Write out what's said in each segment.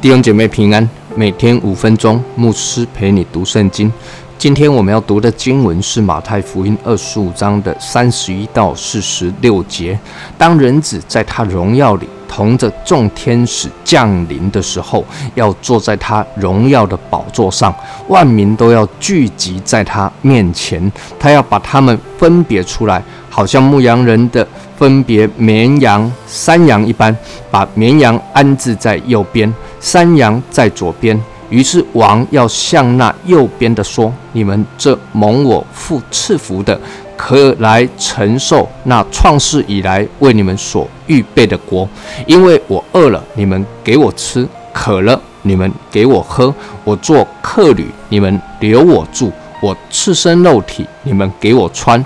弟兄姐妹平安，每天五分钟，牧师陪你读圣经。今天我们要读的经文是马太福音二十五章的三十一到四十六节。当人子在他荣耀里同着众天使降临的时候，要坐在他荣耀的宝座上，万民都要聚集在他面前，他要把他们分别出来，好像牧羊人的分别绵羊、山羊一般，把绵羊安置在右边。山羊在左边，于是王要向那右边的说：“你们这蒙我父赐福的，可来承受那创世以来为你们所预备的国。因为我饿了，你们给我吃；渴了，你们给我喝；我做客旅，你们留我住；我赤身肉体，你们给我穿；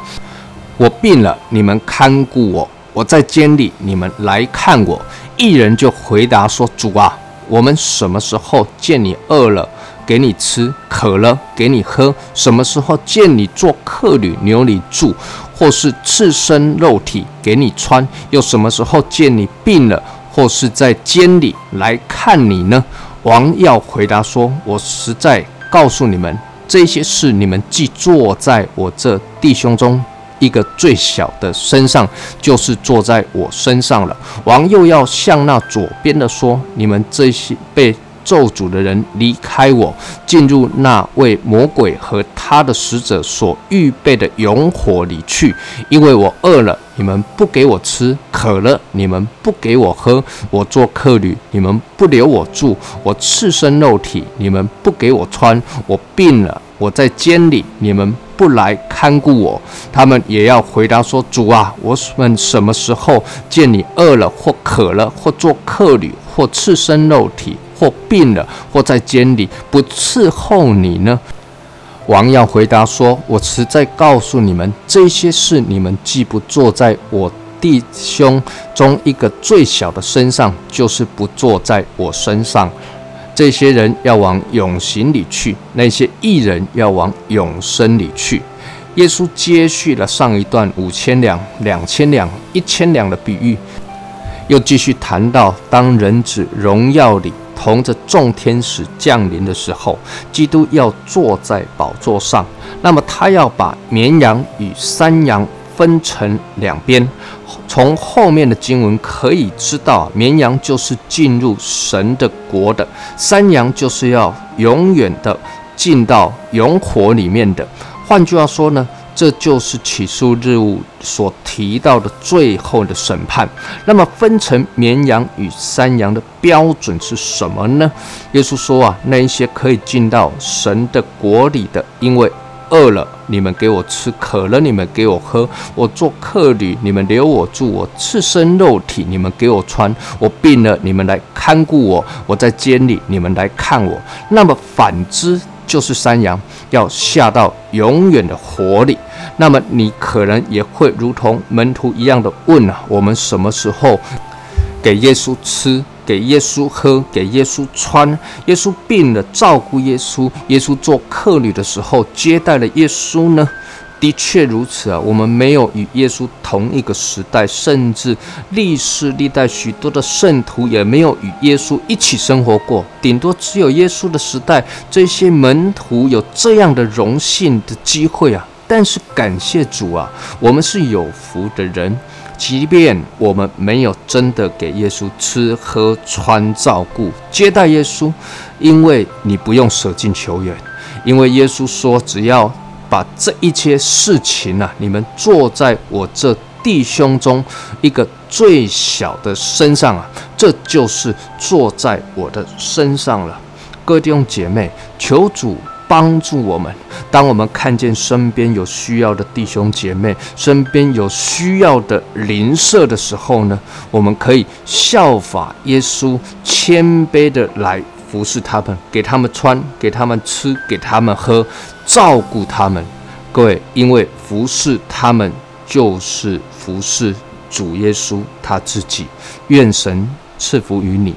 我病了，你们看顾我；我在监里，你们来看我。”一人就回答说：“主啊。”我们什么时候见你饿了，给你吃；渴了，给你喝？什么时候见你做客旅，留你住，或是赤身肉体给你穿？又什么时候见你病了，或是在监里来看你呢？王要回答说：“我实在告诉你们，这些事你们既坐在我这弟兄中。”一个最小的身上，就是坐在我身上了。王又要向那左边的说：“你们这些被咒诅的人，离开我，进入那为魔鬼和他的使者所预备的永火里去。因为我饿了，你们不给我吃；渴了，你们不给我喝；我做客旅，你们不留我住；我赤身肉体，你们不给我穿；我病了，我在监里，你们。”不来看顾我，他们也要回答说：“主啊，我们什么时候见你饿了，或渴了，或做客旅，或赤身肉体，或病了，或在监里不伺候你呢？”王要回答说：“我实在告诉你们，这些事你们既不坐在我弟兄中一个最小的身上，就是不坐在我身上。”这些人要往永刑里去，那些艺人要往永生里去。耶稣接续了上一段五千两、两千两、一千两的比喻，又继续谈到当人子荣耀里同着众天使降临的时候，基督要坐在宝座上。那么他要把绵羊与山羊分成两边。从后面的经文可以知道，绵羊就是进入神的国的，山羊就是要永远的进到永火里面的。换句话说呢，这就是起诉日务所提到的最后的审判。那么分成绵羊与山羊的标准是什么呢？耶稣说啊，那一些可以进到神的国里的，因为。饿了，你们给我吃；渴了，你们给我喝。我做客旅，你们留我住；我赤身肉体，你们给我穿；我病了，你们来看顾我；我在监里，你们来看我。那么反之，就是山羊要下到永远的火里。那么你可能也会如同门徒一样的问啊：我们什么时候给耶稣吃？给耶稣喝，给耶稣穿。耶稣病了，照顾耶稣。耶稣做客旅的时候，接待了耶稣呢。的确如此啊，我们没有与耶稣同一个时代，甚至历世历代许多的圣徒也没有与耶稣一起生活过。顶多只有耶稣的时代，这些门徒有这样的荣幸的机会啊。但是感谢主啊，我们是有福的人。即便我们没有真的给耶稣吃喝穿照顾接待耶稣，因为你不用舍近求远，因为耶稣说，只要把这一切事情啊，你们坐在我这弟兄中一个最小的身上啊，这就是坐在我的身上了。各位弟兄姐妹，求主。帮助我们，当我们看见身边有需要的弟兄姐妹，身边有需要的邻舍的时候呢，我们可以效法耶稣，谦卑的来服侍他们，给他们穿，给他们吃，给他们喝，照顾他们。各位，因为服侍他们就是服侍主耶稣他自己。愿神赐福于你。